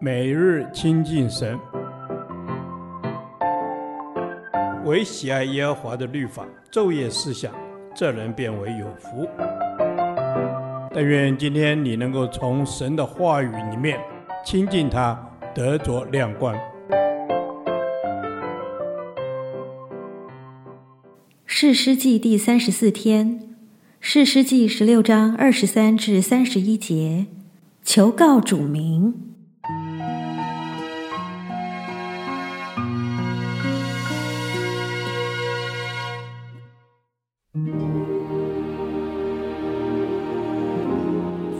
每日亲近神，唯喜爱耶和华的律法，昼夜思想，这人便为有福。但愿今天你能够从神的话语里面亲近他，得着亮光。士师记第三十四天，士师记十六章二十三至三十一节，求告主名。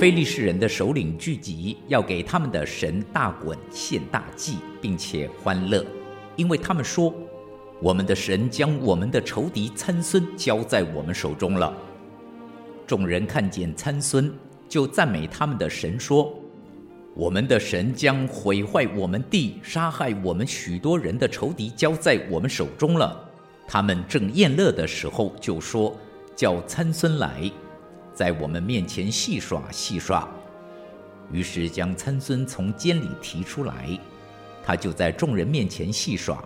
非利士人的首领聚集，要给他们的神大衮献大祭，并且欢乐，因为他们说：“我们的神将我们的仇敌参孙交在我们手中了。”众人看见参孙，就赞美他们的神，说：“我们的神将毁坏我们地、杀害我们许多人的仇敌交在我们手中了。”他们正宴乐的时候，就说：“叫参孙来。”在我们面前戏耍戏耍，于是将参孙从监里提出来，他就在众人面前戏耍。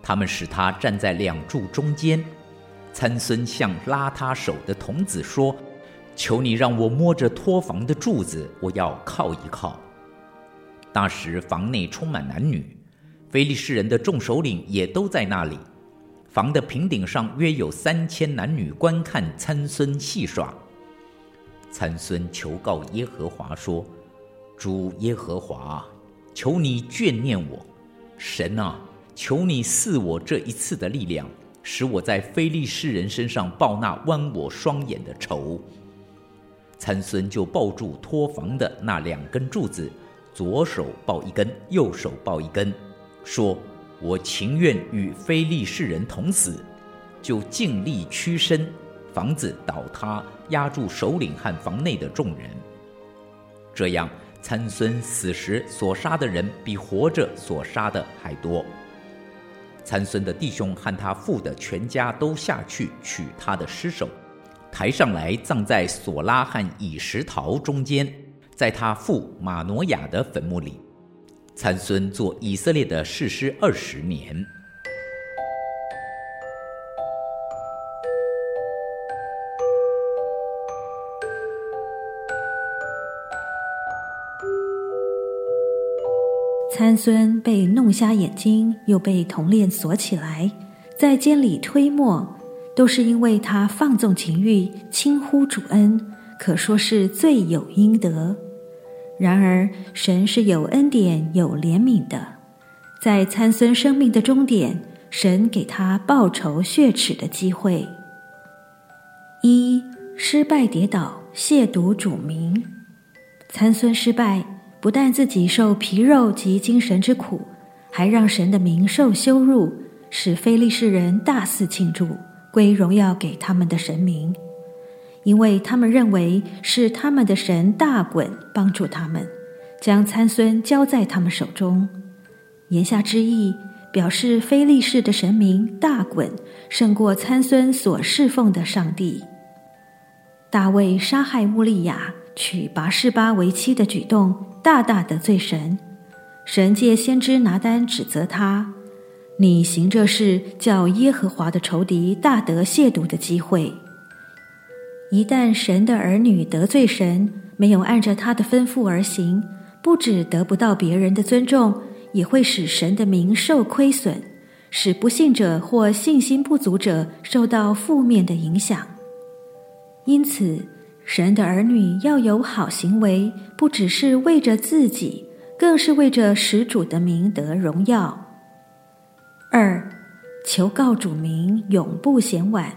他们使他站在两柱中间，参孙向拉他手的童子说：“求你让我摸着托房的柱子，我要靠一靠。”那时房内充满男女，非利士人的众首领也都在那里。房的平顶上约有三千男女观看参孙戏耍。参孙求告耶和华说：“主耶和华，求你眷念我，神啊，求你赐我这一次的力量，使我在非利士人身上报那剜我双眼的仇。”参孙就抱住托房的那两根柱子，左手抱一根，右手抱一根，说：“我情愿与非利士人同死。”就尽力屈身。房子倒塌，压住首领和房内的众人。这样，参孙死时所杀的人比活着所杀的还多。参孙的弟兄和他父的全家都下去取他的尸首，抬上来葬在索拉和以实陶中间，在他父马挪亚的坟墓里。参孙做以色列的士师二十年。参孙被弄瞎眼睛，又被铜链锁起来，在监里推磨，都是因为他放纵情欲，轻忽主恩，可说是罪有应得。然而，神是有恩典、有怜悯的，在参孙生命的终点，神给他报仇雪耻的机会。一失败跌倒，亵渎主名，参孙失败。不但自己受皮肉及精神之苦，还让神的名受羞辱，使非利士人大肆庆祝，归荣耀给他们的神明，因为他们认为是他们的神大衮帮助他们，将参孙交在他们手中。言下之意，表示非利士的神明大衮胜过参孙所侍奉的上帝。大卫杀害乌利亚，娶拔示巴为妻的举动。大大得罪神，神借先知拿单指责他：“你行这事，叫耶和华的仇敌大得亵渎的机会。一旦神的儿女得罪神，没有按着他的吩咐而行，不只得不到别人的尊重，也会使神的名受亏损，使不信者或信心不足者受到负面的影响。因此。”神的儿女要有好行为，不只是为着自己，更是为着使主的名得荣耀。二，求告主名，永不嫌晚。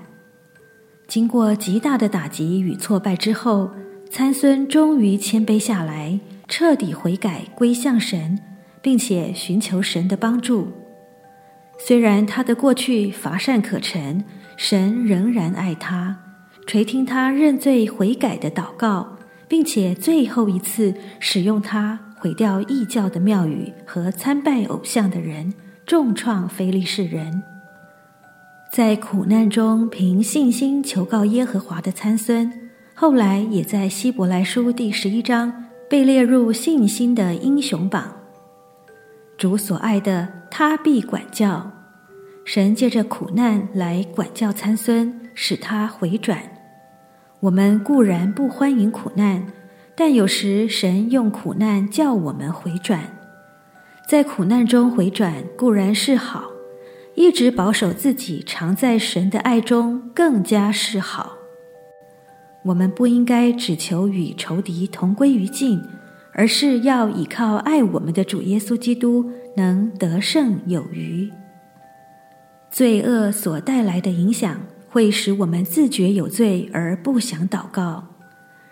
经过极大的打击与挫败之后，参孙终于谦卑下来，彻底悔改归向神，并且寻求神的帮助。虽然他的过去乏善可陈，神仍然爱他。垂听他认罪悔改的祷告，并且最后一次使用他毁掉异教的庙宇和参拜偶像的人，重创非利士人。在苦难中凭信心求告耶和华的参孙，后来也在希伯来书第十一章被列入信心的英雄榜。主所爱的，他必管教。神借着苦难来管教参孙，使他回转。我们固然不欢迎苦难，但有时神用苦难叫我们回转。在苦难中回转固然是好，一直保守自己常在神的爱中更加是好。我们不应该只求与仇敌同归于尽。而是要依靠爱我们的主耶稣基督，能得胜有余。罪恶所带来的影响，会使我们自觉有罪而不想祷告。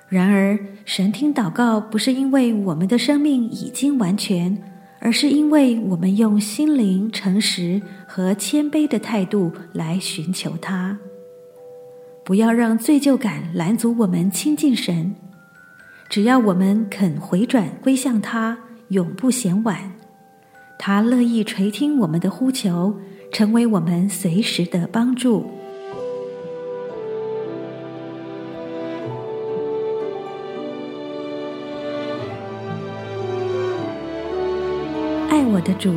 然而，神听祷告不是因为我们的生命已经完全，而是因为我们用心灵诚实和谦卑的态度来寻求他。不要让罪疚感拦阻我们亲近神。只要我们肯回转归向他，永不嫌晚。他乐意垂听我们的呼求，成为我们随时的帮助。爱我的主，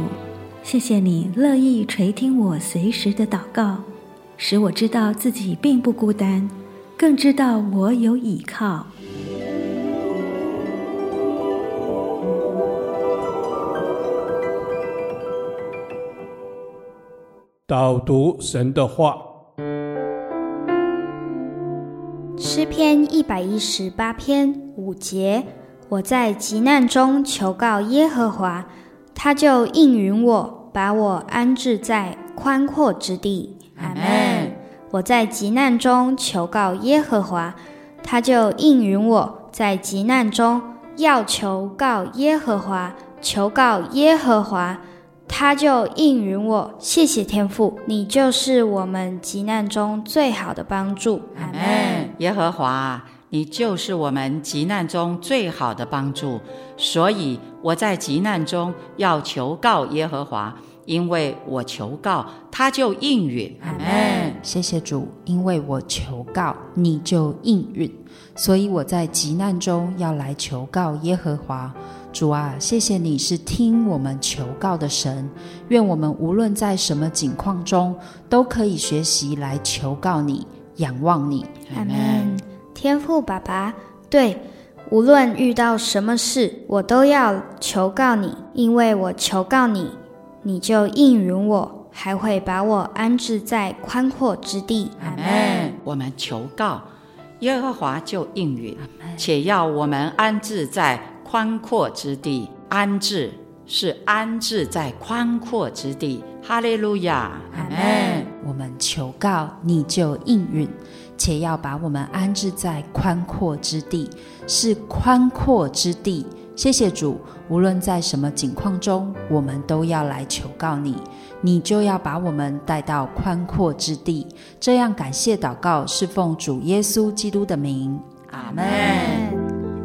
谢谢你乐意垂听我随时的祷告，使我知道自己并不孤单，更知道我有倚靠。导读神的话，诗篇一百一十八篇五节：我在急难中求告耶和华，他就应允我，把我安置在宽阔之地。阿门。我在急难中求告耶和华，他就应允我，在急难中要求告耶和华，求告耶和华。他就应允我，谢谢天父，你就是我们急难中最好的帮助。阿门。耶和华，你就是我们急难中最好的帮助，所以我在急难中要求告耶和华，因为我求告，他就应允。阿门。谢谢主，因为我求告，你就应允，所以我在急难中要来求告耶和华。主啊，谢谢你是听我们求告的神，愿我们无论在什么境况中，都可以学习来求告你，仰望你。阿门。天赋爸爸，对，无论遇到什么事，我都要求告你，因为我求告你，你就应允我，还会把我安置在宽阔之地。阿门。我们求告耶和华就应允，且要我们安置在。宽阔之地，安置是安置在宽阔之地。哈利路亚，阿门。我们求告，你就应允，且要把我们安置在宽阔之地，是宽阔之地。谢谢主，无论在什么境况中，我们都要来求告你，你就要把我们带到宽阔之地。这样感谢祷告，是奉主耶稣基督的名。阿门。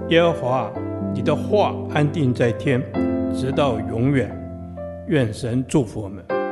耶和华。你的话安定在天，直到永远。愿神祝福我们。